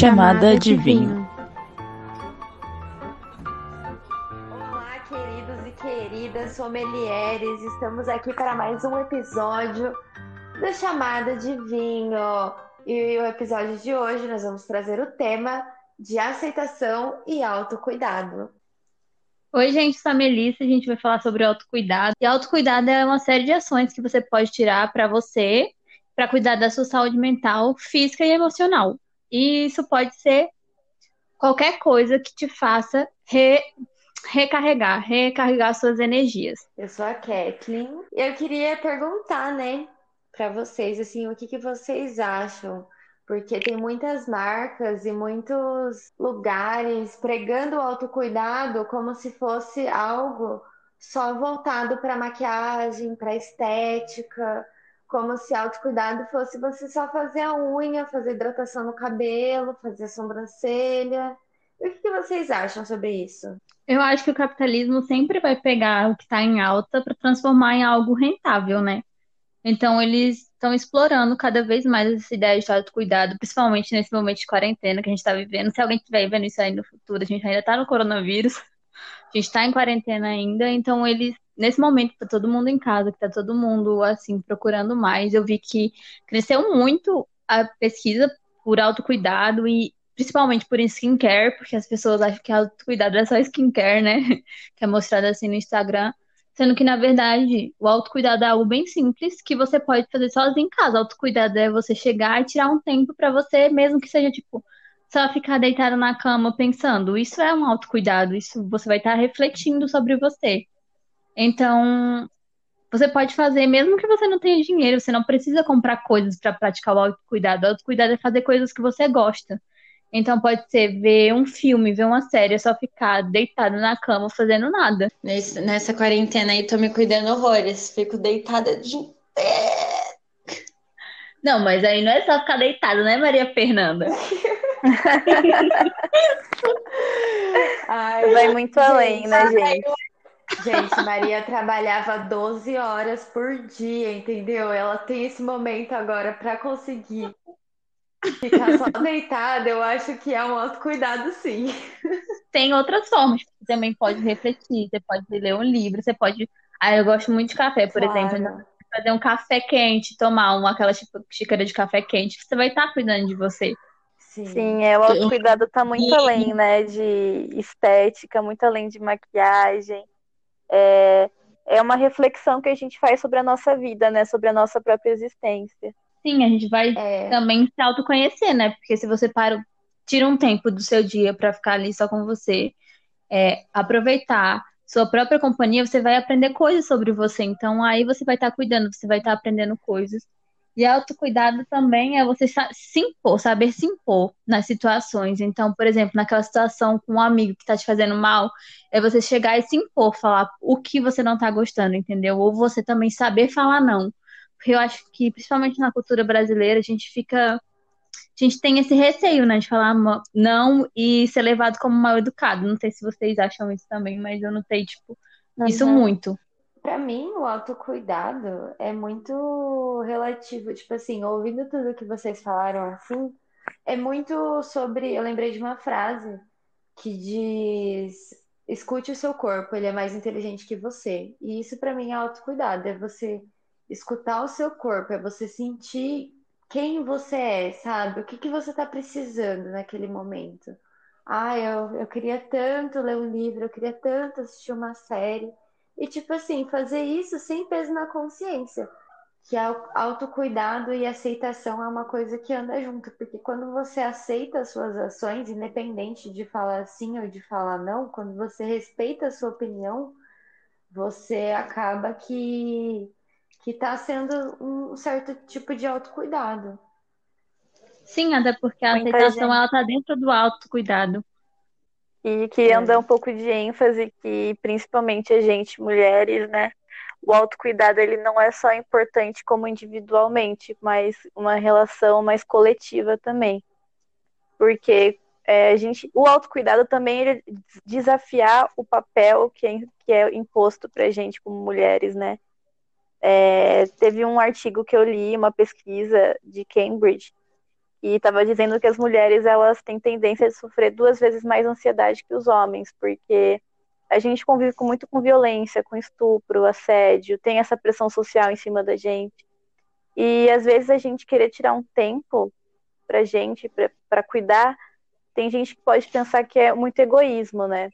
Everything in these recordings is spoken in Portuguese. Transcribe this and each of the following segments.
Chamada de vinho. Olá, queridos e queridas sommelieres. Estamos aqui para mais um episódio do Chamada de Vinho. E o episódio de hoje nós vamos trazer o tema de aceitação e autocuidado. Oi, gente, sou a Melissa, a gente vai falar sobre autocuidado. E autocuidado é uma série de ações que você pode tirar para você, para cuidar da sua saúde mental, física e emocional. E isso pode ser qualquer coisa que te faça re... recarregar, recarregar suas energias. Eu sou a Kathleen eu queria perguntar, né, para vocês, assim, o que, que vocês acham? Porque tem muitas marcas e muitos lugares pregando o autocuidado como se fosse algo só voltado para maquiagem, para estética, como se autocuidado fosse você só fazer a unha, fazer hidratação no cabelo, fazer a sobrancelha. O que vocês acham sobre isso? Eu acho que o capitalismo sempre vai pegar o que está em alta para transformar em algo rentável, né? Então eles estão explorando cada vez mais essa ideia de autocuidado, principalmente nesse momento de quarentena que a gente está vivendo. Se alguém estiver vendo isso aí no futuro, a gente ainda está no coronavírus, a gente está em quarentena ainda, então eles, nesse momento, tá todo mundo em casa, que tá todo mundo, assim, procurando mais, eu vi que cresceu muito a pesquisa por autocuidado e principalmente por skincare, porque as pessoas acham que autocuidado é só skincare, né? Que é mostrado assim no Instagram. Sendo que, na verdade, o autocuidado é algo bem simples que você pode fazer sozinho em casa. Autocuidado é você chegar e tirar um tempo para você, mesmo que seja, tipo, só ficar deitado na cama pensando. Isso é um autocuidado, isso você vai estar refletindo sobre você. Então, você pode fazer, mesmo que você não tenha dinheiro, você não precisa comprar coisas para praticar o autocuidado. O autocuidado é fazer coisas que você gosta. Então pode ser ver um filme, ver uma série, é só ficar deitado na cama fazendo nada. Nesse, nessa quarentena aí tô me cuidando horrores. Fico deitada de Não, mas aí não é só ficar deitado, né, Maria Fernanda? Ai, Vai muito além, né, gente? Gente, Maria trabalhava 12 horas por dia, entendeu? Ela tem esse momento agora para conseguir Ficar só deitada, eu acho que é um autocuidado, sim. Tem outras formas. Você também pode refletir, você pode ler um livro, você pode. Ah, eu gosto muito de café, por claro. exemplo. Fazer um café quente, tomar uma, aquela tipo, xícara de café quente, você vai estar cuidando de você. Sim, Sim é, o autocuidado está muito além, né, de estética, muito além de maquiagem. É, é uma reflexão que a gente faz sobre a nossa vida, né, sobre a nossa própria existência. Sim, a gente vai é... também se autoconhecer, né? Porque se você para, tira um tempo do seu dia para ficar ali só com você, é, aproveitar sua própria companhia, você vai aprender coisas sobre você. Então aí você vai estar tá cuidando, você vai estar tá aprendendo coisas. E autocuidado também é você se impor, saber se impor nas situações. Então, por exemplo, naquela situação com um amigo que está te fazendo mal, é você chegar e se impor, falar o que você não está gostando, entendeu? Ou você também saber falar não. Porque eu acho que, principalmente na cultura brasileira, a gente fica. A gente tem esse receio, né, de falar não e ser levado como mal educado. Não sei se vocês acham isso também, mas eu notei, tipo, uhum. isso muito. Para mim, o autocuidado é muito relativo. Tipo assim, ouvindo tudo que vocês falaram assim, é muito sobre. Eu lembrei de uma frase que diz: escute o seu corpo, ele é mais inteligente que você. E isso para mim é autocuidado, é você escutar o seu corpo, é você sentir quem você é, sabe? O que, que você está precisando naquele momento. Ah, eu, eu queria tanto ler um livro, eu queria tanto assistir uma série. E, tipo assim, fazer isso sem peso na consciência. Que autocuidado e aceitação é uma coisa que anda junto. Porque quando você aceita as suas ações, independente de falar sim ou de falar não, quando você respeita a sua opinião, você acaba que que está sendo um certo tipo de autocuidado. Sim, até porque a Muita aceitação gente... ela tá dentro do autocuidado. E queria é. dar um pouco de ênfase que principalmente a gente, mulheres, né? O autocuidado ele não é só importante como individualmente, mas uma relação mais coletiva também. Porque é, a gente, o autocuidado também é desafiar o papel que é, que é imposto para gente como mulheres, né? É, teve um artigo que eu li, uma pesquisa de Cambridge, E estava dizendo que as mulheres elas têm tendência a sofrer duas vezes mais ansiedade que os homens, porque a gente convive com, muito com violência, com estupro, assédio, tem essa pressão social em cima da gente. E às vezes a gente querer tirar um tempo pra gente, para cuidar, tem gente que pode pensar que é muito egoísmo, né?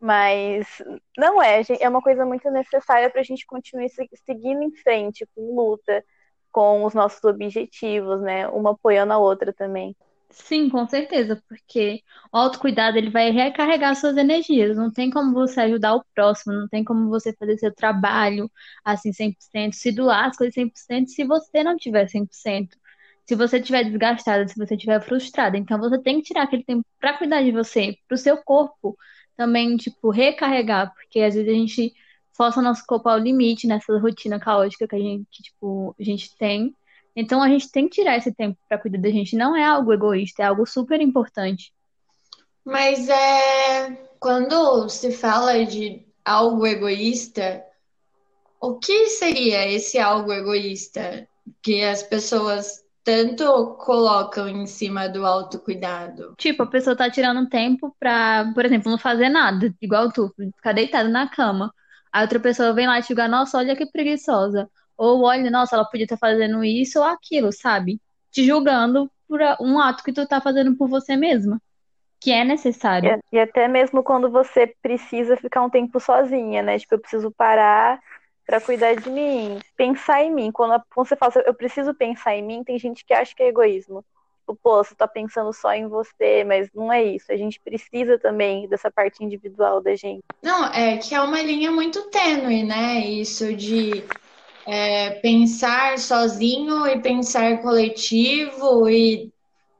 Mas não é, é uma coisa muito necessária para a gente continuar seguindo em frente, com luta, com os nossos objetivos, né? Uma apoiando a outra também. Sim, com certeza, porque o autocuidado ele vai recarregar suas energias. Não tem como você ajudar o próximo, não tem como você fazer seu trabalho assim 100%, se doar as coisas 100% se você não tiver 100%. Se você estiver desgastada, se você estiver frustrada, então você tem que tirar aquele tempo para cuidar de você, para o seu corpo também, tipo, recarregar, porque às vezes a gente força nosso corpo ao limite nessa rotina caótica que a gente, que, tipo, a gente tem. Então a gente tem que tirar esse tempo para cuidar da gente. Não é algo egoísta, é algo super importante. Mas é quando se fala de algo egoísta, o que seria esse algo egoísta que as pessoas tanto colocam em cima do autocuidado. Tipo, a pessoa tá tirando tempo pra, por exemplo, não fazer nada, igual tu, ficar deitada na cama. A outra pessoa vem lá e te julgar, nossa, olha que preguiçosa. Ou olha, nossa, ela podia estar fazendo isso ou aquilo, sabe? Te julgando por um ato que tu tá fazendo por você mesma. Que é necessário. E, e até mesmo quando você precisa ficar um tempo sozinha, né? Tipo, eu preciso parar para cuidar de mim, pensar em mim. Quando, você fala, eu preciso pensar em mim, tem gente que acha que é egoísmo. Tipo, pô, você tá pensando só em você, mas não é isso. A gente precisa também dessa parte individual da gente. Não, é que é uma linha muito tênue, né? Isso de é, pensar sozinho e pensar coletivo e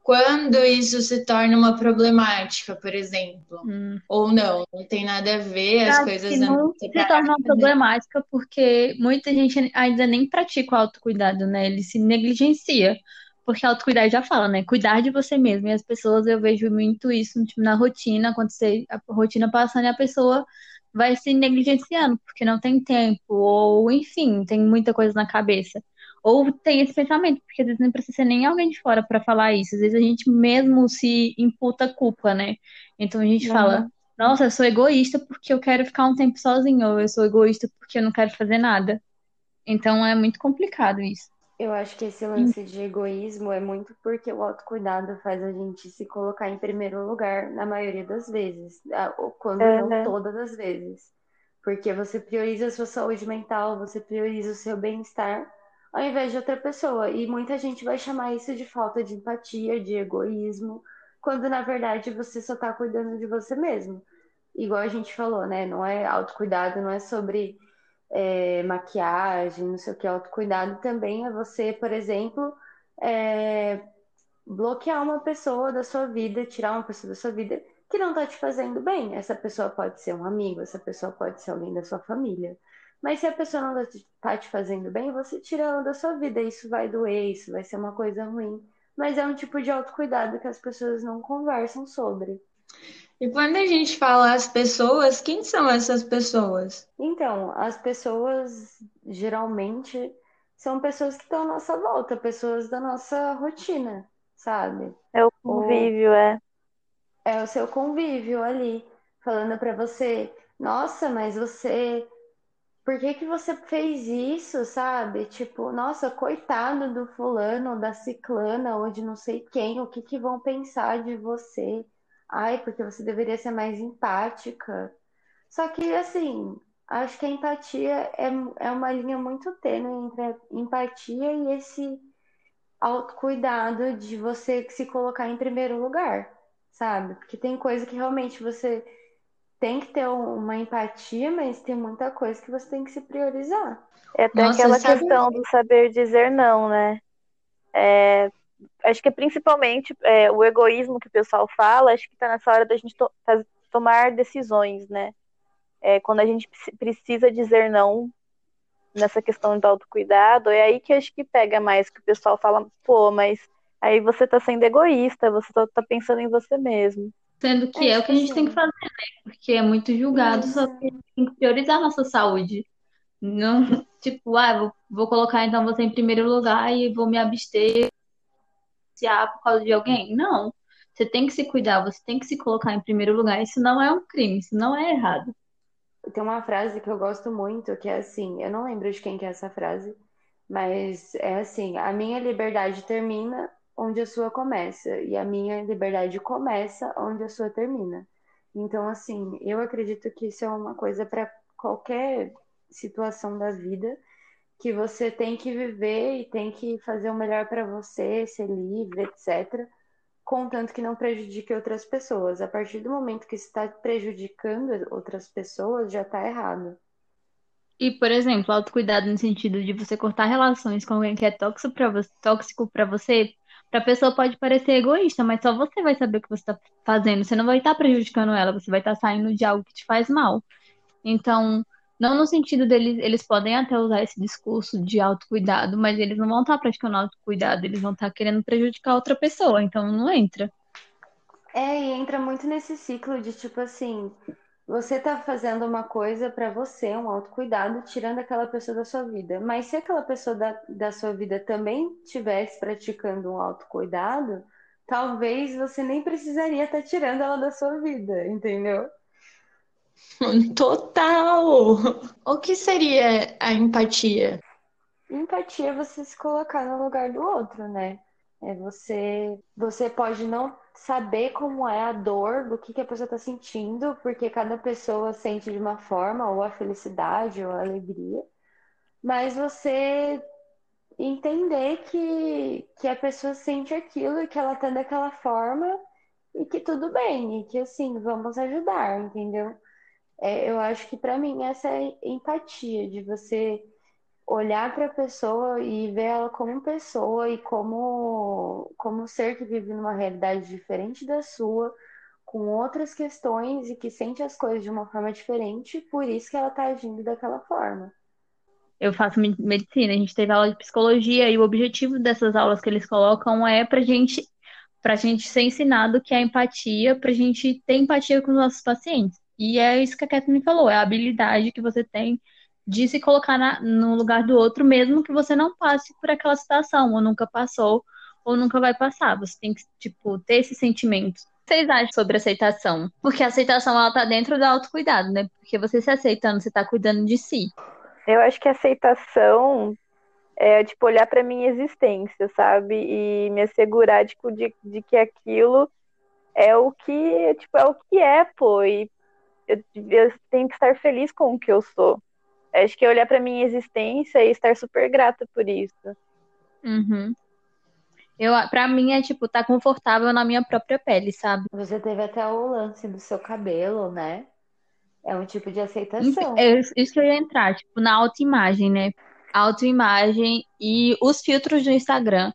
quando isso se torna uma problemática, por exemplo. Hum. Ou não, não tem nada a ver, as coisas não, não se torna uma problemática porque muita gente ainda nem pratica o autocuidado, né? Ele se negligencia. Porque autocuidado já fala, né? Cuidar de você mesmo. E as pessoas, eu vejo muito isso tipo, na rotina, acontecer a rotina passando e a pessoa vai se negligenciando porque não tem tempo, ou enfim, tem muita coisa na cabeça. Ou tem esse pensamento, porque às vezes não precisa ser nem alguém de fora para falar isso. Às vezes a gente mesmo se imputa culpa, né? Então a gente uhum. fala, nossa, eu sou egoísta porque eu quero ficar um tempo sozinho, ou eu sou egoísta porque eu não quero fazer nada. Então é muito complicado isso. Eu acho que esse lance de egoísmo é muito porque o autocuidado faz a gente se colocar em primeiro lugar na maioria das vezes, quando uhum. não todas as vezes. Porque você prioriza a sua saúde mental, você prioriza o seu bem-estar ao invés de outra pessoa. E muita gente vai chamar isso de falta de empatia, de egoísmo, quando na verdade você só está cuidando de você mesmo. Igual a gente falou, né? Não é autocuidado, não é sobre é, maquiagem, não sei o que. Autocuidado também é você, por exemplo, é, bloquear uma pessoa da sua vida, tirar uma pessoa da sua vida que não está te fazendo bem. Essa pessoa pode ser um amigo, essa pessoa pode ser alguém da sua família. Mas se a pessoa não tá te fazendo bem, você tira ela da sua vida. Isso vai doer, isso vai ser uma coisa ruim. Mas é um tipo de autocuidado que as pessoas não conversam sobre. E quando a gente fala as pessoas, quem são essas pessoas? Então, as pessoas geralmente são pessoas que estão à nossa volta, pessoas da nossa rotina, sabe? É o convívio, é. É o seu convívio ali, falando para você, nossa, mas você por que que você fez isso, sabe? Tipo, nossa, coitado do fulano, da ciclana, ou de não sei quem, o que que vão pensar de você? Ai, porque você deveria ser mais empática. Só que, assim, acho que a empatia é, é uma linha muito tênue entre a empatia e esse autocuidado de você se colocar em primeiro lugar, sabe? Porque tem coisa que realmente você tem que ter uma empatia, mas tem muita coisa que você tem que se priorizar. É até Nossa, aquela sabe... questão do saber dizer não, né? É, acho que principalmente é, o egoísmo que o pessoal fala, acho que está nessa hora da gente to tomar decisões, né? É, quando a gente precisa dizer não nessa questão do autocuidado, é aí que acho que pega mais, que o pessoal fala, pô, mas aí você está sendo egoísta, você está tá pensando em você mesmo. Sendo que é, é o que a gente tem que fazer, né? Porque é muito julgado, só que a gente tem que priorizar a nossa saúde. Não, tipo, ah, vou, vou colocar então você em primeiro lugar e vou me abster por causa de alguém. Não. Você tem que se cuidar, você tem que se colocar em primeiro lugar. Isso não é um crime, isso não é errado. Tem uma frase que eu gosto muito, que é assim, eu não lembro de quem que é essa frase, mas é assim, a minha liberdade termina onde a sua começa, e a minha liberdade começa onde a sua termina. Então, assim, eu acredito que isso é uma coisa para qualquer situação da vida que você tem que viver e tem que fazer o melhor para você, ser livre, etc. Contanto que não prejudique outras pessoas. A partir do momento que está prejudicando outras pessoas, já está errado. E, por exemplo, autocuidado no sentido de você cortar relações com alguém que é tóxico para você, tóxico para você, para a pessoa pode parecer egoísta, mas só você vai saber o que você está fazendo. Você não vai estar tá prejudicando ela, você vai estar tá saindo de algo que te faz mal. Então, não no sentido deles, eles podem até usar esse discurso de autocuidado, mas eles não vão estar praticando autocuidado, eles vão estar querendo prejudicar outra pessoa, então não entra. É, e entra muito nesse ciclo de tipo assim, você tá fazendo uma coisa para você, um autocuidado, tirando aquela pessoa da sua vida. Mas se aquela pessoa da, da sua vida também estivesse praticando um autocuidado, talvez você nem precisaria estar tá tirando ela da sua vida, entendeu? Total! O que seria a empatia? Empatia é você se colocar no lugar do outro, né? É você, você pode não saber como é a dor do que, que a pessoa está sentindo, porque cada pessoa sente de uma forma, ou a felicidade, ou a alegria, mas você entender que, que a pessoa sente aquilo e que ela está daquela forma e que tudo bem, e que assim, vamos ajudar, entendeu? É, eu acho que para mim essa é empatia, de você olhar para a pessoa e ver ela como pessoa e como, como ser que vive numa realidade diferente da sua, com outras questões e que sente as coisas de uma forma diferente, por isso que ela está agindo daquela forma. Eu faço medicina, a gente teve aula de psicologia e o objetivo dessas aulas que eles colocam é para gente para gente ser ensinado que é empatia, para a gente ter empatia com os nossos pacientes. E é isso que a Catherine falou, é a habilidade que você tem de se colocar na, no lugar do outro, mesmo que você não passe por aquela situação, ou nunca passou, ou nunca vai passar. Você tem que, tipo, ter esse sentimento. O que vocês acham sobre aceitação? Porque a aceitação, ela tá dentro do autocuidado, né? Porque você se aceitando, você tá cuidando de si. Eu acho que aceitação é, tipo, olhar para minha existência, sabe? E me assegurar, tipo, de, de que aquilo é o que, tipo, é o que é, pô. E eu, eu tenho que estar feliz com o que eu sou. Acho que é olhar para minha existência e estar super grata por isso. Uhum. Eu, pra mim é tipo, tá confortável na minha própria pele, sabe? Você teve até o lance do seu cabelo, né? É um tipo de aceitação. É isso que eu ia entrar, tipo, na autoimagem, né? Autoimagem e os filtros do Instagram.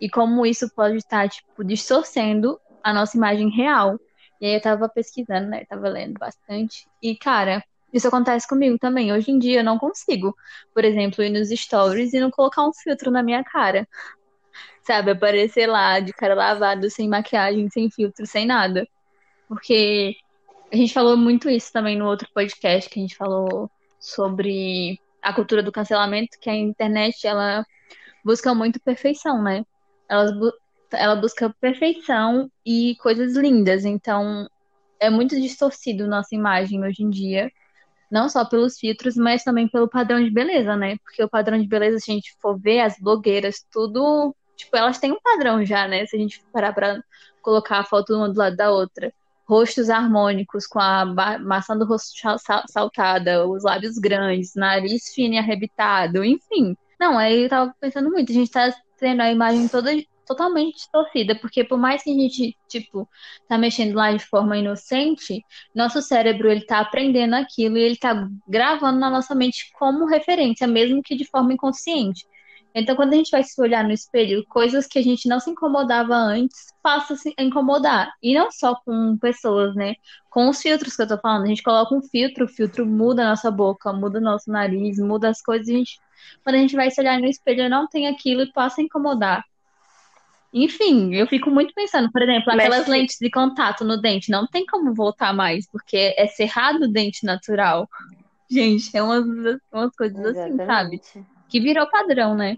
E como isso pode estar, tipo, distorcendo a nossa imagem real. E aí eu tava pesquisando, né? Eu tava lendo bastante. E, cara, isso acontece comigo também. Hoje em dia eu não consigo, por exemplo, ir nos stories e não colocar um filtro na minha cara. Sabe, aparecer lá de cara lavada, sem maquiagem, sem filtro, sem nada. Porque a gente falou muito isso também no outro podcast que a gente falou sobre a cultura do cancelamento, que a internet ela busca muito perfeição, né? Ela, ela busca perfeição e coisas lindas. Então, é muito distorcido nossa imagem hoje em dia não só pelos filtros, mas também pelo padrão de beleza, né? Porque o padrão de beleza, se a gente for ver, as blogueiras, tudo, tipo, elas têm um padrão já, né? Se a gente parar pra colocar a foto uma do lado da outra. Rostos harmônicos, com a maçã do rosto saltada, os lábios grandes, nariz fino e arrebitado, enfim. Não, aí eu tava pensando muito, a gente tá tendo a imagem toda totalmente distorcida, porque por mais que a gente, tipo, tá mexendo lá de forma inocente, nosso cérebro, ele tá aprendendo aquilo e ele tá gravando na nossa mente como referência, mesmo que de forma inconsciente. Então, quando a gente vai se olhar no espelho, coisas que a gente não se incomodava antes, passa a incomodar. E não só com pessoas, né? Com os filtros que eu tô falando. A gente coloca um filtro, o filtro muda a nossa boca, muda o nosso nariz, muda as coisas. A gente, quando a gente vai se olhar no espelho, não tem aquilo e passa a incomodar. Enfim, eu fico muito pensando, por exemplo, aquelas lentes de contato no dente, não tem como voltar mais, porque é cerrado o dente natural. Gente, é umas, umas coisas Exatamente. assim, sabe? Que virou padrão, né?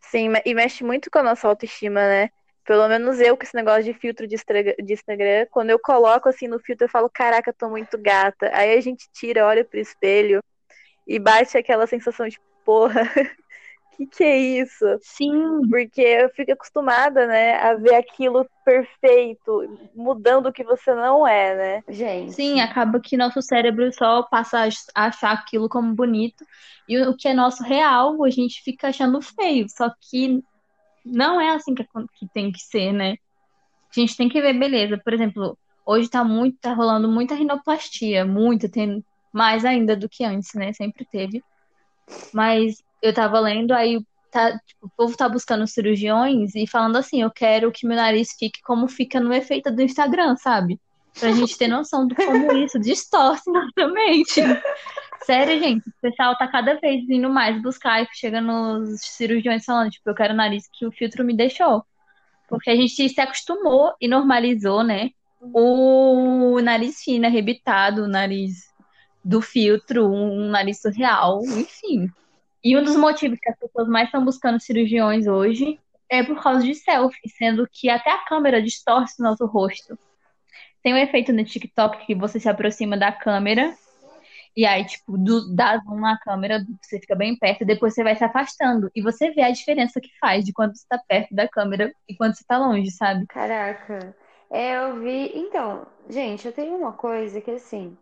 Sim, e mexe muito com a nossa autoestima, né? Pelo menos eu, com esse negócio de filtro de Instagram, quando eu coloco assim no filtro, eu falo, caraca, tô muito gata. Aí a gente tira, olha pro espelho e bate aquela sensação de, porra, que que é isso? Sim. Porque eu fico acostumada, né, a ver aquilo perfeito, mudando o que você não é, né? Gente. Sim, acaba que nosso cérebro só passa a achar aquilo como bonito e o que é nosso real, a gente fica achando feio. Só que não é assim que, que tem que ser, né? A gente tem que ver beleza. Por exemplo, hoje tá muito, tá rolando muita rinoplastia, muita, tem mais ainda do que antes, né? Sempre teve. Mas eu tava lendo, aí tá, tipo, o povo tá buscando cirurgiões e falando assim, eu quero que meu nariz fique como fica no efeito do Instagram, sabe? Pra gente ter noção do como isso distorce nossa mente. Sério, gente, o pessoal tá cada vez indo mais buscar e chega nos cirurgiões falando, tipo, eu quero o nariz que o filtro me deixou. Porque a gente se acostumou e normalizou, né? O nariz fino, arrebitado, o nariz do filtro, um nariz surreal, enfim. E um dos motivos que as pessoas mais estão buscando cirurgiões hoje é por causa de selfie, sendo que até a câmera distorce o nosso rosto. Tem um efeito no TikTok que você se aproxima da câmera e aí, tipo, do, dá zoom na câmera, você fica bem perto, e depois você vai se afastando. E você vê a diferença que faz de quando você tá perto da câmera e quando você tá longe, sabe? Caraca. É, eu vi. Então, gente, eu tenho uma coisa que assim.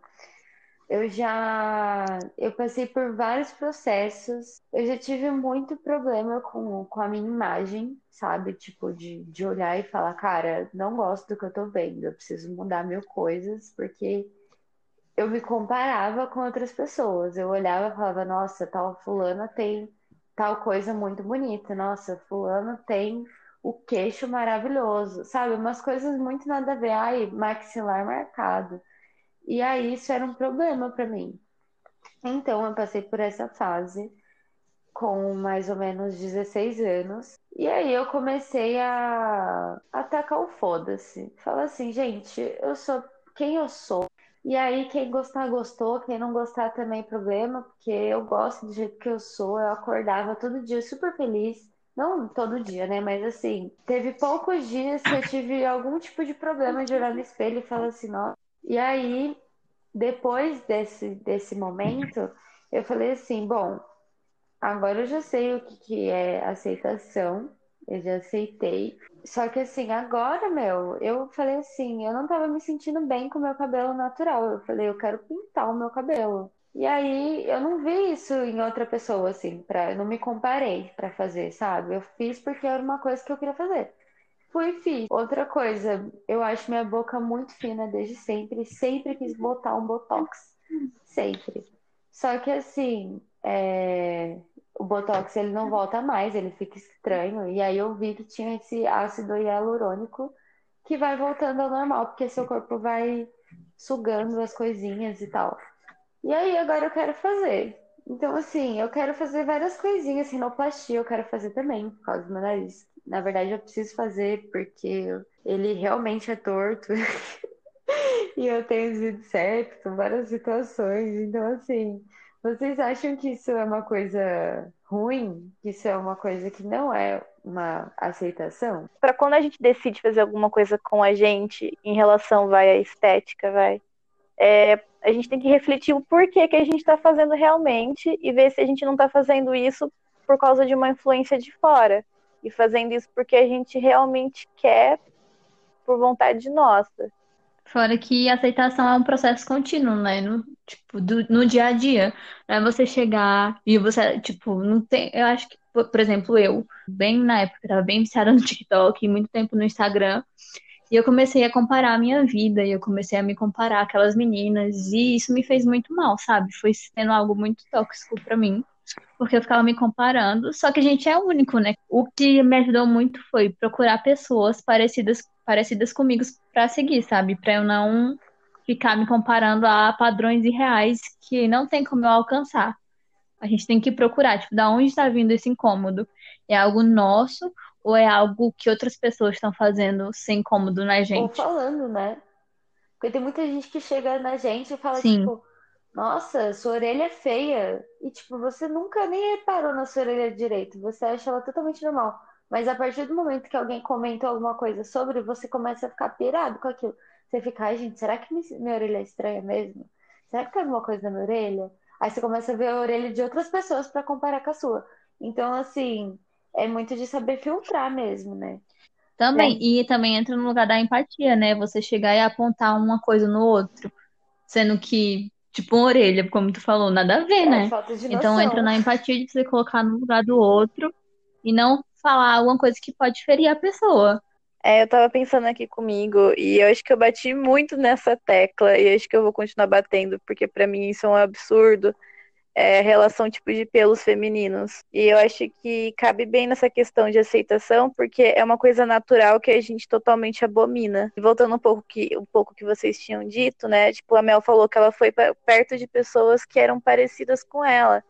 Eu já. Eu passei por vários processos. Eu já tive muito problema com, com a minha imagem, sabe? Tipo, de, de olhar e falar, cara, não gosto do que eu tô vendo, eu preciso mudar mil coisas, porque eu me comparava com outras pessoas. Eu olhava e falava, nossa, tal fulana tem tal coisa muito bonita. Nossa, fulano tem o queixo maravilhoso, sabe? Umas coisas muito nada a ver. Ai, maxilar marcado. E aí isso era um problema para mim. Então eu passei por essa fase com mais ou menos 16 anos. E aí eu comecei a atacar o foda-se. Falar assim, gente, eu sou quem eu sou. E aí, quem gostar, gostou. Quem não gostar também, problema, porque eu gosto do jeito que eu sou. Eu acordava todo dia super feliz. Não todo dia, né? Mas assim, teve poucos dias que eu tive algum tipo de problema de olhar no espelho e falar assim, nossa. E aí, depois desse, desse momento, eu falei assim: bom, agora eu já sei o que, que é aceitação, eu já aceitei. Só que assim, agora, meu, eu falei assim, eu não tava me sentindo bem com o meu cabelo natural. Eu falei, eu quero pintar o meu cabelo. E aí eu não vi isso em outra pessoa, assim, pra, eu não me comparei para fazer, sabe? Eu fiz porque era uma coisa que eu queria fazer. Fui fiz. Outra coisa, eu acho minha boca muito fina desde sempre. Sempre quis botar um botox. Sempre. Só que assim, é o Botox ele não volta mais, ele fica estranho. E aí eu vi que tinha esse ácido hialurônico que vai voltando ao normal, porque seu corpo vai sugando as coisinhas e tal. E aí agora eu quero fazer. Então, assim, eu quero fazer várias coisinhas, rinoplastia eu quero fazer também, por causa do meu nariz. Na verdade, eu preciso fazer porque ele realmente é torto. e eu tenho sido certo, várias situações. Então, assim, vocês acham que isso é uma coisa ruim? Que isso é uma coisa que não é uma aceitação? Para quando a gente decide fazer alguma coisa com a gente em relação vai à estética, vai, é, a gente tem que refletir o porquê que a gente está fazendo realmente e ver se a gente não está fazendo isso por causa de uma influência de fora e fazendo isso porque a gente realmente quer por vontade nossa. Fora que aceitação é um processo contínuo, né? No, tipo, do, no dia a dia. Não é você chegar e você, tipo, não tem. Eu acho que, por exemplo, eu, bem na época, estava bem viciada no TikTok, muito tempo no Instagram. E eu comecei a comparar a minha vida, e eu comecei a me comparar aquelas meninas, e isso me fez muito mal, sabe? Foi sendo algo muito tóxico para mim, porque eu ficava me comparando. Só que a gente é único, né? O que me ajudou muito foi procurar pessoas parecidas parecidas comigo para seguir, sabe? Para eu não ficar me comparando a padrões irreais que não tem como eu alcançar. A gente tem que procurar, tipo, da onde está vindo esse incômodo? É algo nosso ou é algo que outras pessoas estão fazendo sem incômodo na gente? Ou falando, né? Porque tem muita gente que chega na gente e fala, Sim. tipo, nossa, sua orelha é feia. E, tipo, você nunca nem reparou na sua orelha direito. Você acha ela totalmente normal. Mas a partir do momento que alguém comenta alguma coisa sobre, você começa a ficar pirado com aquilo. Você fica, ai gente, será que minha orelha é estranha mesmo? Será que tem alguma coisa na minha orelha? Aí você começa a ver a orelha de outras pessoas para comparar com a sua. Então, assim, é muito de saber filtrar mesmo, né? Também, é. e também entra no lugar da empatia, né? Você chegar e apontar uma coisa no outro, sendo que, tipo, uma orelha, como tu falou, nada a ver, é, né? Então entra na empatia de você colocar no lugar do outro e não falar alguma coisa que pode ferir a pessoa. É, eu tava pensando aqui comigo e eu acho que eu bati muito nessa tecla e acho que eu vou continuar batendo, porque para mim isso é um absurdo. É, relação tipo de pelos femininos. E eu acho que cabe bem nessa questão de aceitação, porque é uma coisa natural que a gente totalmente abomina. E voltando um pouco que um pouco que vocês tinham dito, né? Tipo, a Mel falou que ela foi perto de pessoas que eram parecidas com ela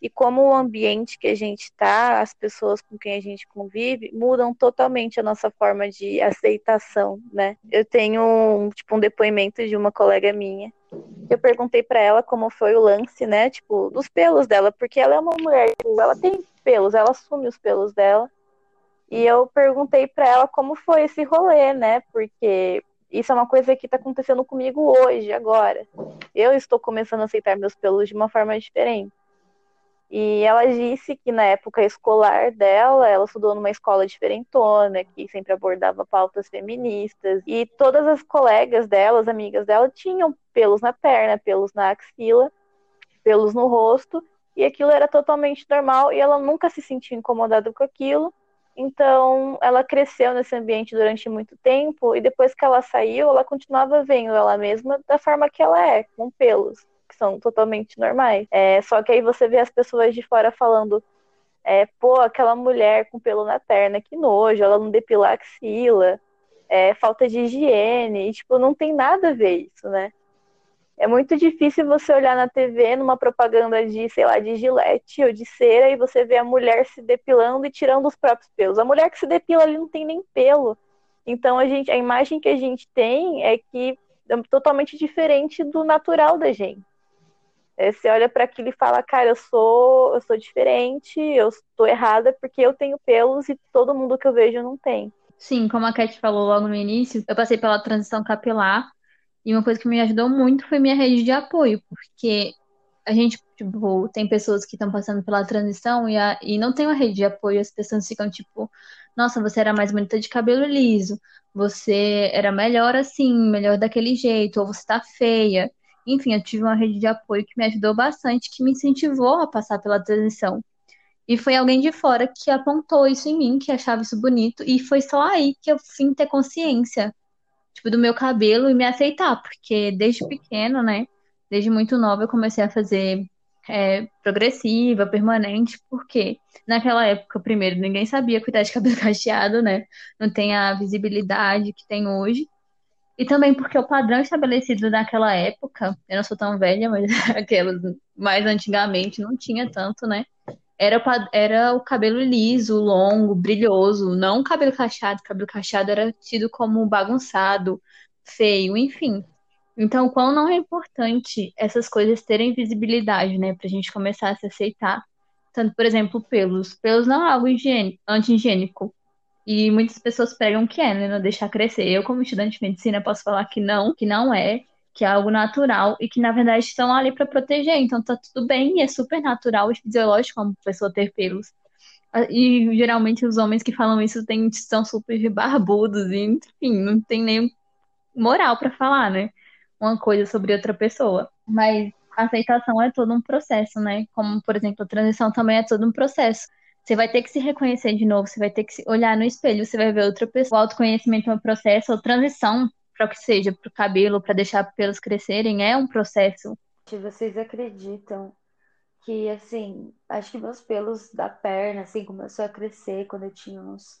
e como o ambiente que a gente está, as pessoas com quem a gente convive, mudam totalmente a nossa forma de aceitação, né? Eu tenho tipo um depoimento de uma colega minha. Eu perguntei para ela como foi o lance, né, tipo, dos pelos dela, porque ela é uma mulher, tipo, ela tem pelos, ela assume os pelos dela. E eu perguntei para ela como foi esse rolê, né? Porque isso é uma coisa que está acontecendo comigo hoje, agora. Eu estou começando a aceitar meus pelos de uma forma diferente. E ela disse que na época escolar dela, ela estudou numa escola diferentona, que sempre abordava pautas feministas, e todas as colegas dela, as amigas dela, tinham pelos na perna, pelos na axila, pelos no rosto, e aquilo era totalmente normal e ela nunca se sentiu incomodada com aquilo. Então, ela cresceu nesse ambiente durante muito tempo e depois que ela saiu, ela continuava vendo ela mesma da forma que ela é, com pelos que são totalmente normais. É, só que aí você vê as pessoas de fora falando, é, pô, aquela mulher com pelo na perna, que nojo, ela não depila axila, é, falta de higiene, e, tipo, não tem nada a ver isso, né? É muito difícil você olhar na TV numa propaganda de, sei lá, de gilete ou de cera e você vê a mulher se depilando e tirando os próprios pelos. A mulher que se depila ali não tem nem pelo. Então a gente, a imagem que a gente tem é que é totalmente diferente do natural da gente. É, você olha para aquilo e fala, cara, eu sou, eu sou diferente, eu estou errada porque eu tenho pelos e todo mundo que eu vejo não tem. Sim, como a Cat falou logo no início, eu passei pela transição capilar e uma coisa que me ajudou muito foi minha rede de apoio, porque a gente, tipo, tem pessoas que estão passando pela transição e, a, e não tem uma rede de apoio, as pessoas ficam tipo, nossa, você era mais bonita de cabelo liso, você era melhor assim, melhor daquele jeito, ou você tá feia. Enfim, eu tive uma rede de apoio que me ajudou bastante, que me incentivou a passar pela transição. E foi alguém de fora que apontou isso em mim, que achava isso bonito, e foi só aí que eu fui ter consciência, tipo, do meu cabelo e me aceitar, porque desde pequeno, né, desde muito nova eu comecei a fazer é, progressiva, permanente, porque naquela época, primeiro, ninguém sabia cuidar de cabelo cacheado, né, não tem a visibilidade que tem hoje, e também porque o padrão estabelecido naquela época, eu não sou tão velha, mas aquelas mais antigamente não tinha tanto, né? Era, era o cabelo liso, longo, brilhoso, não o cabelo cacheado. O cabelo cacheado era tido como bagunçado, feio, enfim. Então, quão não é importante essas coisas terem visibilidade, né? Pra gente começar a se aceitar. Tanto, por exemplo, pelos. Pelos não é algo higiênico, anti-higiênico. E muitas pessoas pegam que é, né? Não deixar crescer. Eu, como estudante de medicina, posso falar que não, que não é, que é algo natural e que, na verdade, estão ali para proteger. Então tá tudo bem e é super natural e fisiológico uma pessoa ter pelos. E geralmente os homens que falam isso têm, são super barbudos, e, enfim, não tem nem moral para falar, né? Uma coisa sobre outra pessoa. Mas a aceitação é todo um processo, né? Como, por exemplo, a transição também é todo um processo. Você vai ter que se reconhecer de novo, você vai ter que olhar no espelho, você vai ver outra pessoa. O autoconhecimento é um processo, a transição, para o que seja, para o cabelo, para deixar pelos crescerem, é um processo. Vocês acreditam que, assim, acho que meus pelos da perna, assim, começou a crescer quando eu tinha uns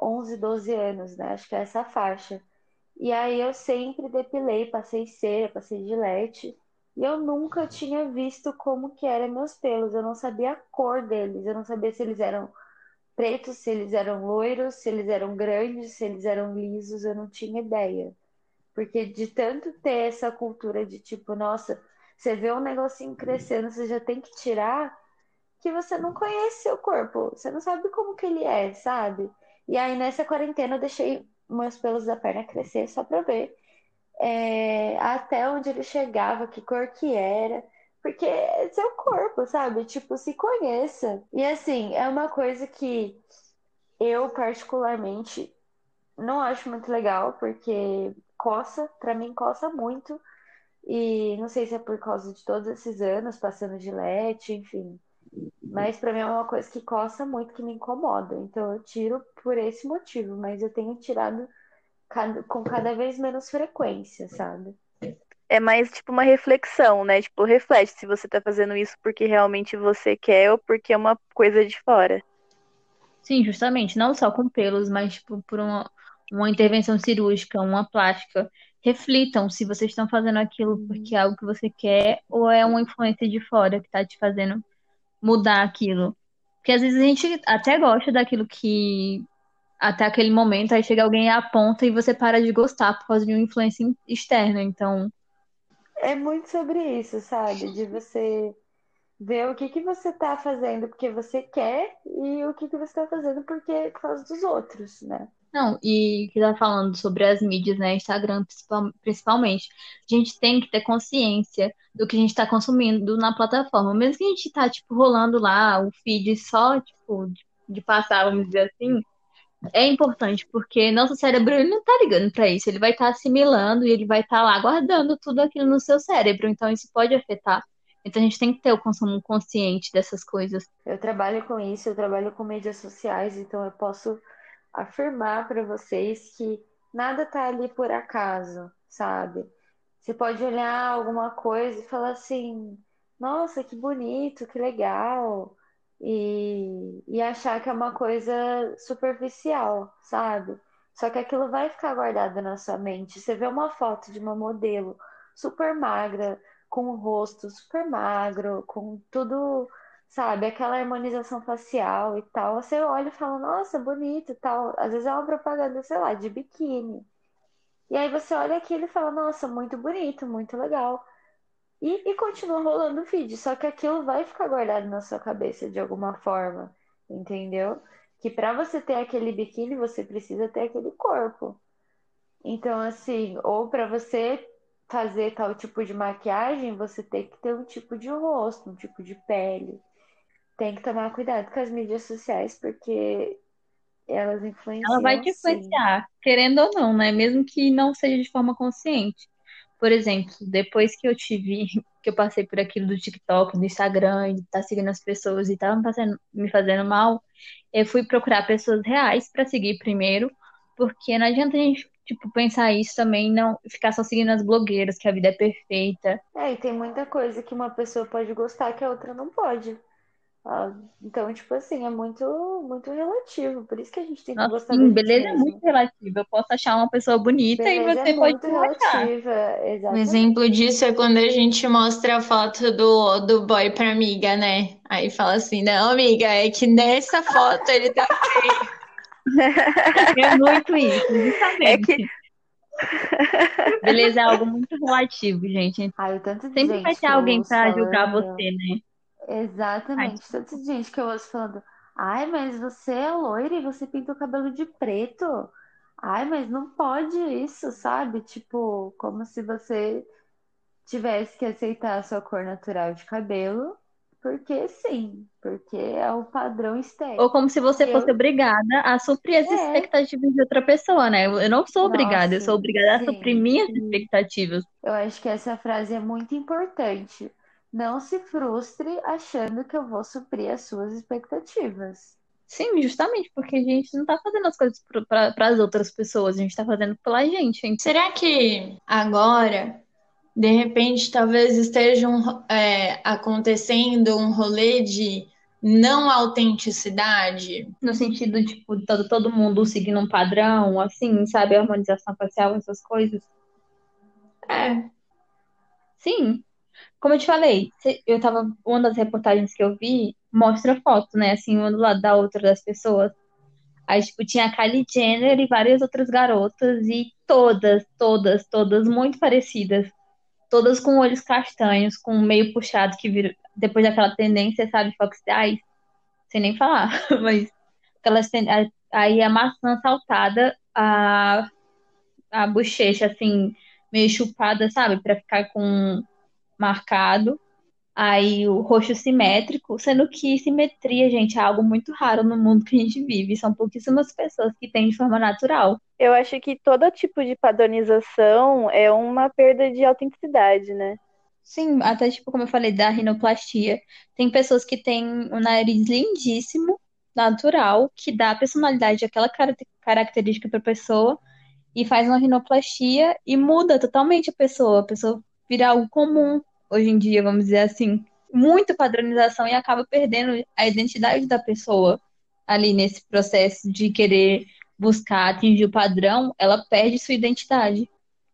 11, 12 anos, né? Acho que é essa faixa. E aí eu sempre depilei, passei cera, passei gilete. E eu nunca tinha visto como que eram meus pelos. Eu não sabia a cor deles. Eu não sabia se eles eram pretos, se eles eram loiros, se eles eram grandes, se eles eram lisos. Eu não tinha ideia. Porque de tanto ter essa cultura de tipo, nossa, você vê um negocinho crescendo, você já tem que tirar. que você não conhece seu corpo, você não sabe como que ele é, sabe? E aí nessa quarentena eu deixei meus pelos da perna crescer só pra ver é, até onde ele chegava, que cor que era. Porque é seu corpo, sabe? Tipo, se conheça. E assim, é uma coisa que eu particularmente não acho muito legal, porque coça, pra mim coça muito. E não sei se é por causa de todos esses anos passando de leite, enfim. Mas pra mim é uma coisa que coça muito, que me incomoda. Então eu tiro por esse motivo, mas eu tenho tirado com cada vez menos frequência, sabe? É mais tipo uma reflexão, né? Tipo, reflete se você tá fazendo isso porque realmente você quer ou porque é uma coisa de fora. Sim, justamente. Não só com pelos, mas tipo, por uma, uma intervenção cirúrgica, uma plástica. Reflitam se vocês estão fazendo aquilo uhum. porque é algo que você quer ou é uma influência de fora que tá te fazendo mudar aquilo. Porque às vezes a gente até gosta daquilo que até aquele momento, aí chega alguém e aponta e você para de gostar por causa de uma influência externa. Então, é muito sobre isso, sabe? De você ver o que que você tá fazendo porque você quer e o que que você tá fazendo porque por causa dos outros, né? Não, e que tá falando sobre as mídias, né? Instagram principalmente. A gente tem que ter consciência do que a gente tá consumindo na plataforma. Mesmo que a gente tá, tipo, rolando lá o feed só, tipo, de, de passar, vamos dizer assim, é importante, porque nosso cérebro ele não tá ligando para isso, ele vai estar tá assimilando e ele vai estar tá lá guardando tudo aquilo no seu cérebro, então isso pode afetar. Então a gente tem que ter o consumo consciente dessas coisas. Eu trabalho com isso, eu trabalho com mídias sociais, então eu posso afirmar para vocês que nada tá ali por acaso, sabe? Você pode olhar alguma coisa e falar assim: nossa, que bonito, que legal e, e achar que é uma coisa superficial, sabe? Só que aquilo vai ficar guardado na sua mente. Você vê uma foto de uma modelo super magra, com o rosto super magro, com tudo, sabe, aquela harmonização facial e tal. Você olha e fala, nossa, bonito e tal. Às vezes é uma propaganda, sei lá, de biquíni. E aí você olha aquilo e fala, nossa, muito bonito, muito legal. E, e continua rolando o feed, só que aquilo vai ficar guardado na sua cabeça de alguma forma, entendeu? Que para você ter aquele biquíni, você precisa ter aquele corpo. Então, assim, ou para você fazer tal tipo de maquiagem, você tem que ter um tipo de rosto, um tipo de pele. Tem que tomar cuidado com as mídias sociais, porque elas influenciam. Ela vai te influenciar, sim. querendo ou não, né? Mesmo que não seja de forma consciente. Por exemplo, depois que eu tive, que eu passei por aquilo do TikTok, do Instagram, estar tá seguindo as pessoas e estavam me fazendo mal, eu fui procurar pessoas reais para seguir primeiro, porque não adianta a gente tipo, pensar isso também, não ficar só seguindo as blogueiras, que a vida é perfeita. É, e tem muita coisa que uma pessoa pode gostar que a outra não pode. Ah, então, tipo assim, é muito, muito relativo. Por isso que a gente tem que Nossa, gostar sim, beleza é muito relativa. Eu posso achar uma pessoa bonita beleza e você é pode relativa, Um exemplo disso é quando a gente mostra a foto do, do boy pra amiga, né? Aí fala assim, não, amiga, é que nessa foto ele tá feio. É muito isso, justamente. É que... Beleza é algo muito relativo, gente. Ai, tanto Sempre vai ter alguém pra julgar você, né? Exatamente. Ai, Tanta gente que eu ouço falando, ai, mas você é loira e você pinta o cabelo de preto. Ai, mas não pode isso, sabe? Tipo, como se você tivesse que aceitar a sua cor natural de cabelo, porque sim, porque é o padrão estético. Ou como se você eu... fosse obrigada a suprir as é. expectativas de outra pessoa, né? Eu não sou obrigada, Nossa, eu sou obrigada sim, a suprir minhas sim. expectativas. Eu acho que essa frase é muito importante. Não se frustre achando que eu vou suprir as suas expectativas. Sim, justamente porque a gente não tá fazendo as coisas para as outras pessoas, a gente tá fazendo pela gente. gente. Será que agora, de repente, talvez esteja um, é, acontecendo um rolê de não autenticidade? No sentido, tipo, todo, todo mundo seguindo um padrão, assim, sabe? harmonização facial, essas coisas. É. Sim, como eu te falei, eu tava. Uma das reportagens que eu vi mostra foto, né? Assim, uma do lado da outra das pessoas. Aí, tipo, tinha a Kylie Jenner e várias outras garotas, e todas, todas, todas muito parecidas. Todas com olhos castanhos, com meio puxado, que vir, depois daquela tendência, sabe, Fox Eyes, sem nem falar, mas aquelas aí a maçã saltada, a, a bochecha assim, meio chupada, sabe, para ficar com marcado. Aí o roxo simétrico, sendo que simetria, gente, é algo muito raro no mundo que a gente vive. São pouquíssimas pessoas que têm de forma natural. Eu acho que todo tipo de padronização é uma perda de autenticidade, né? Sim, até tipo, como eu falei, da rinoplastia. Tem pessoas que têm um nariz lindíssimo, natural, que dá personalidade àquela característica para a pessoa e faz uma rinoplastia e muda totalmente a pessoa. A pessoa vira algo comum hoje em dia, vamos dizer assim. Muita padronização e acaba perdendo a identidade da pessoa ali nesse processo de querer buscar atingir o padrão, ela perde sua identidade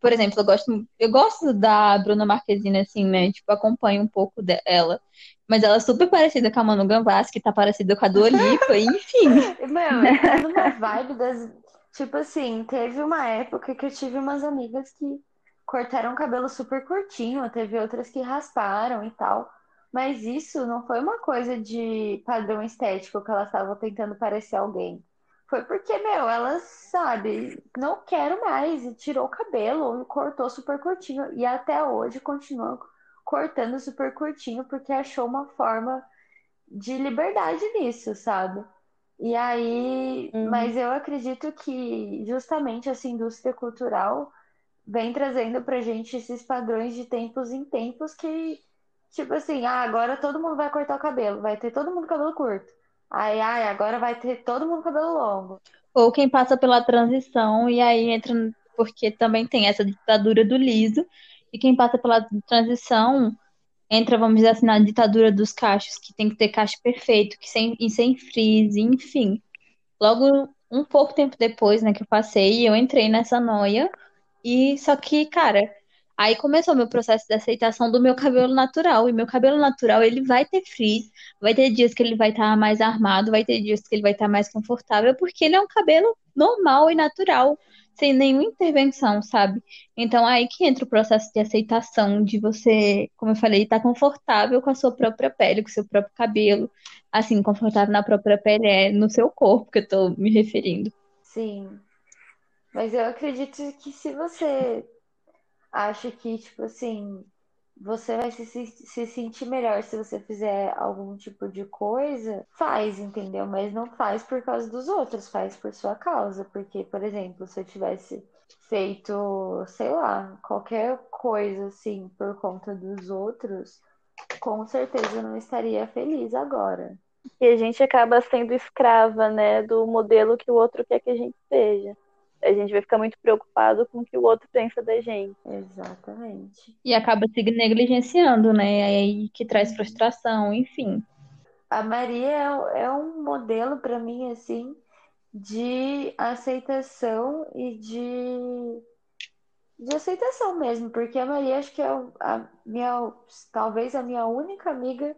por exemplo, eu gosto, eu gosto da Bruna Marquezine, assim, né? Tipo, acompanho um pouco dela. Mas ela é super parecida com a Manu Gavassi, que tá parecida com a Dua Lipa, enfim. Meu, tá numa vibe das... Tipo assim, teve uma época que eu tive umas amigas que cortaram o cabelo super curtinho, teve outras que rasparam e tal. Mas isso não foi uma coisa de padrão estético que elas estavam tentando parecer alguém. Foi porque, meu, ela sabe, não quero mais, e tirou o cabelo, e cortou super curtinho, e até hoje continua cortando super curtinho, porque achou uma forma de liberdade nisso, sabe? E aí, uhum. mas eu acredito que justamente essa indústria cultural vem trazendo pra gente esses padrões de tempos em tempos que, tipo assim, ah, agora todo mundo vai cortar o cabelo, vai ter todo mundo cabelo curto. Ai, ai, agora vai ter todo mundo cabelo longo. Ou quem passa pela transição e aí entra, porque também tem essa ditadura do liso, e quem passa pela transição entra, vamos dizer assim, na ditadura dos cachos, que tem que ter cacho perfeito, que sem, e sem frizz, enfim. Logo, um pouco tempo depois, né, que eu passei, eu entrei nessa noia, e só que, cara, Aí começou meu processo de aceitação do meu cabelo natural. E meu cabelo natural, ele vai ter frizz, vai ter dias que ele vai estar tá mais armado, vai ter dias que ele vai estar tá mais confortável, porque ele é um cabelo normal e natural, sem nenhuma intervenção, sabe? Então aí que entra o processo de aceitação, de você, como eu falei, estar tá confortável com a sua própria pele, com o seu próprio cabelo. Assim, confortável na própria pele é no seu corpo que eu tô me referindo. Sim. Mas eu acredito que se você acho que, tipo assim, você vai se, se sentir melhor se você fizer algum tipo de coisa, faz, entendeu? Mas não faz por causa dos outros, faz por sua causa. Porque, por exemplo, se eu tivesse feito, sei lá, qualquer coisa assim por conta dos outros, com certeza eu não estaria feliz agora. E a gente acaba sendo escrava, né, do modelo que o outro quer que a gente seja a gente vai ficar muito preocupado com o que o outro pensa da gente. Exatamente. E acaba se negligenciando, né? Aí que traz frustração, enfim. A Maria é, é um modelo para mim, assim, de aceitação e de, de aceitação mesmo, porque a Maria acho que é a minha, talvez a minha única amiga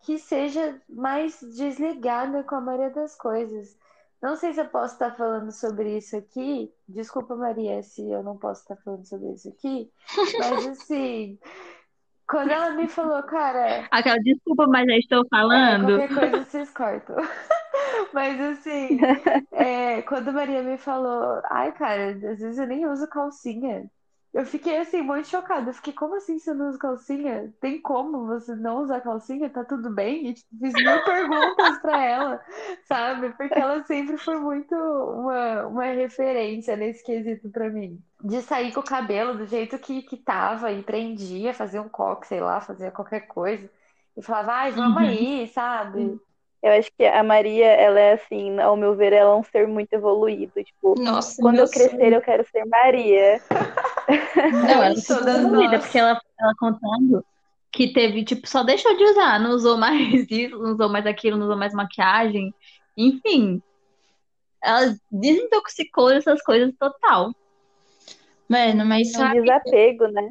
que seja mais desligada com a maioria das coisas. Não sei se eu posso estar falando sobre isso aqui. Desculpa, Maria, se eu não posso estar falando sobre isso aqui. Mas assim, quando ela me falou, cara. Aquela desculpa, mas já estou falando. É, qualquer coisa vocês cortam. Mas assim, é, quando Maria me falou, ai, cara, às vezes eu nem uso calcinha. Eu fiquei assim, muito chocada. Eu fiquei, como assim você não usa calcinha? Tem como você não usar calcinha? Tá tudo bem? E tipo, fiz mil perguntas pra ela, sabe? Porque ela sempre foi muito uma, uma referência nesse quesito pra mim. De sair com o cabelo do jeito que, que tava e prendia, fazia um coque, sei lá, fazia qualquer coisa. E falava, ai, vamos uhum. aí, sabe? Eu acho que a Maria, ela é assim, ao meu ver, ela é um ser muito evoluído. Tipo, Nossa, quando eu crescer, sonho. eu quero ser Maria. Não, ela é evoluída, porque ela, ela contando que teve, tipo, só deixou de usar, não usou mais isso, não usou mais aquilo, não usou mais maquiagem. Enfim, ela desintoxicou essas coisas total. Mano, mas é um desapego, né?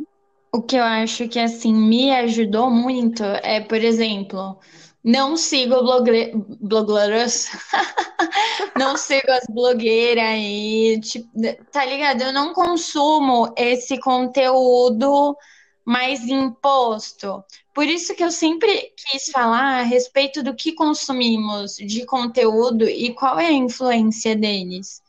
O que eu acho que, assim, me ajudou muito é, por exemplo não sigo blogue... blogueiras. não sigo as blogueiras aí. Tipo, tá ligado? Eu não consumo esse conteúdo mais imposto. Por isso que eu sempre quis falar a respeito do que consumimos de conteúdo e qual é a influência deles.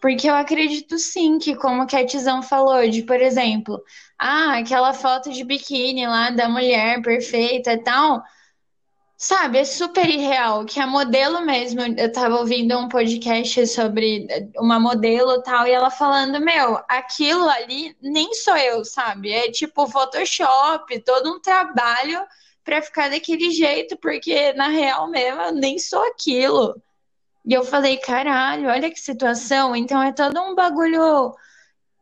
Porque eu acredito sim que, como a Tizão falou, de, por exemplo, ah, aquela foto de biquíni lá da mulher perfeita e tal, sabe, é super irreal, que a modelo mesmo, eu tava ouvindo um podcast sobre uma modelo tal, e ela falando, meu, aquilo ali nem sou eu, sabe? É tipo Photoshop, todo um trabalho para ficar daquele jeito, porque na real mesmo eu nem sou aquilo. E eu falei, caralho, olha que situação. Então é todo um bagulho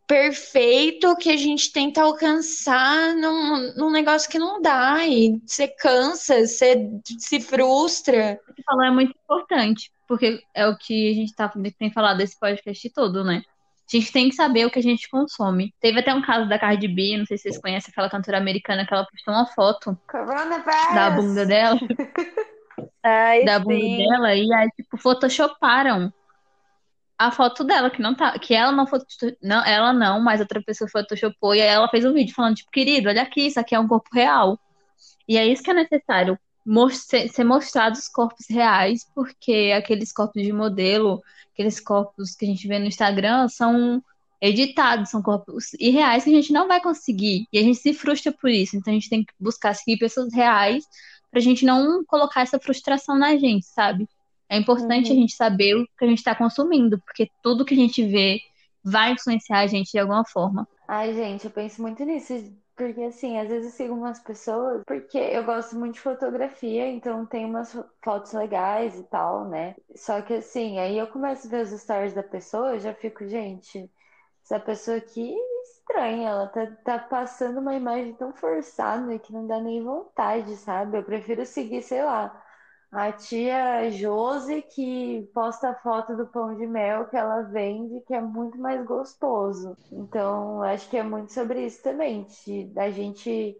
perfeito que a gente tenta alcançar num, num negócio que não dá. E você cansa, você se frustra. O que falou é muito importante, porque é o que a gente tá, tem falado desse podcast todo, né? A gente tem que saber o que a gente consome. Teve até um caso da Cardi B, não sei se vocês conhecem aquela cantora americana que ela postou uma foto da bunda dela. Ai, da sim. bunda dela e aí, tipo, photoshoparam a foto dela, que não tá, que ela não photoshop, não, ela não, mas outra pessoa photoshopou e aí ela fez um vídeo falando, tipo, querido, olha aqui, isso aqui é um corpo real. E é isso que é necessário, ser mostrados os corpos reais, porque aqueles corpos de modelo, aqueles corpos que a gente vê no Instagram são editados, são corpos irreais que a gente não vai conseguir. E a gente se frustra por isso. Então a gente tem que buscar seguir pessoas reais pra gente não colocar essa frustração na gente, sabe? É importante Uhum. a gente saber o que a gente está consumindo, porque tudo que a gente vê vai influenciar a gente de alguma forma. Ai, gente, eu penso muito nisso, porque assim, às vezes eu sigo umas pessoas, porque eu gosto muito de fotografia, então tem umas fo- fotos legais e tal, né? Só que assim, aí eu começo a ver os stories da pessoa, eu já fico, gente, essa pessoa aqui é estranha, ela tá, tá passando uma imagem tão forçada que não dá nem vontade, sabe? Eu prefiro seguir, sei lá. A tia Josi que posta foto do pão de mel que ela vende, que é muito mais gostoso. Então, acho que é muito sobre isso também, de, da gente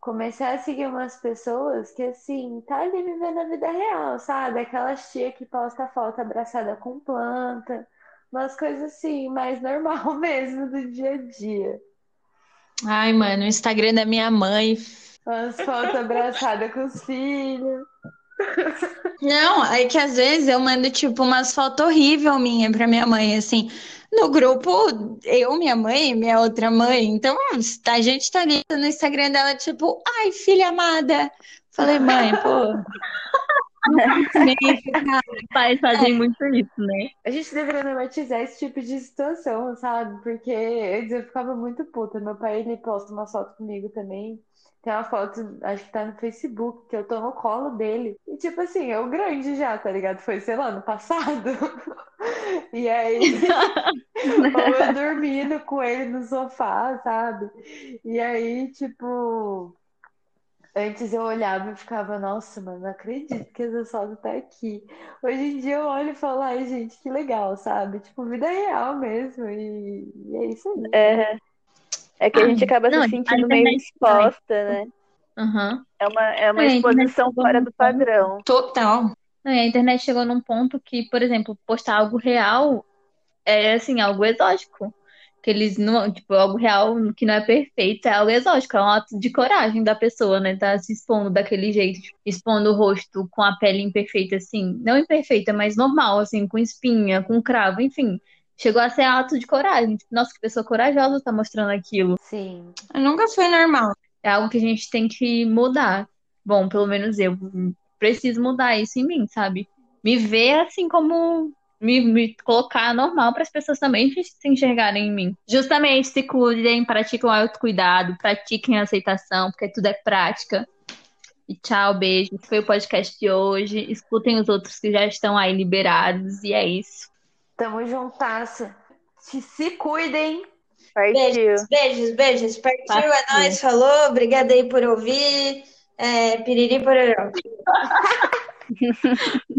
começar a seguir umas pessoas que, assim, tá ali vivendo a vida real, sabe? Aquelas tia que posta foto abraçada com planta, umas coisas assim, mais normal mesmo do dia a dia. Ai, mano, o Instagram da minha mãe. Umas fotos abraçadas com os filhos. Não, é que às vezes eu mando, tipo, umas fotos horríveis minha pra minha mãe, assim. No grupo, eu, minha mãe, minha outra mãe. Então, a gente tá ali no Instagram dela, tipo, ai, filha amada. Falei, mãe, pô. Pais fazem muito isso, né? A gente deveria normatizar esse tipo de situação, sabe? Porque antes eu ficava muito puta. Meu pai, ele posta uma foto comigo também. Tem uma foto, acho que tá no Facebook, que eu tô no colo dele. E tipo assim, eu grande já, tá ligado? Foi, sei lá, no passado. E aí, ou eu dormindo com ele no sofá, sabe? E aí, tipo, antes eu olhava e ficava, nossa, mano, não acredito que essa foto tá aqui. Hoje em dia eu olho e falo, ai, gente, que legal, sabe? Tipo, vida real mesmo. E, e é isso aí. É, é que a gente acaba Não, se sentindo meio internet exposta, né? Aham. É uma, é uma É, exposição fora num do ponto- padrão. Total. Não, e a internet chegou num ponto que, por exemplo, postar algo real é assim, algo exótico. Que eles não, tipo, algo real que não é perfeito, é algo exótico, é um ato de coragem da pessoa, né? Tá se expondo daquele jeito, tipo, expondo o rosto com a pele imperfeita, assim, não imperfeita, mas normal, assim, com espinha, com cravo, enfim. Chegou a ser ato de coragem. Tipo, Nossa, que pessoa corajosa tá mostrando aquilo. Sim. Nunca foi normal. É algo que a gente tem que mudar. Bom, pelo menos eu preciso mudar isso em mim, sabe? Me ver assim como me, me colocar normal para as pessoas também se enxergarem em mim. Justamente se cuidem, pratiquem o autocuidado, pratiquem a aceitação, porque tudo é prática. E tchau, beijo. Esse foi o podcast de hoje. Escutem os outros que já estão aí liberados. E é isso. Tamo juntasso. Se, se cuidem. Partiu. Beijos, beijos, beijos. Partiu, é Partiu. nóis, falou. Obrigada aí por ouvir. É, piriri pororó.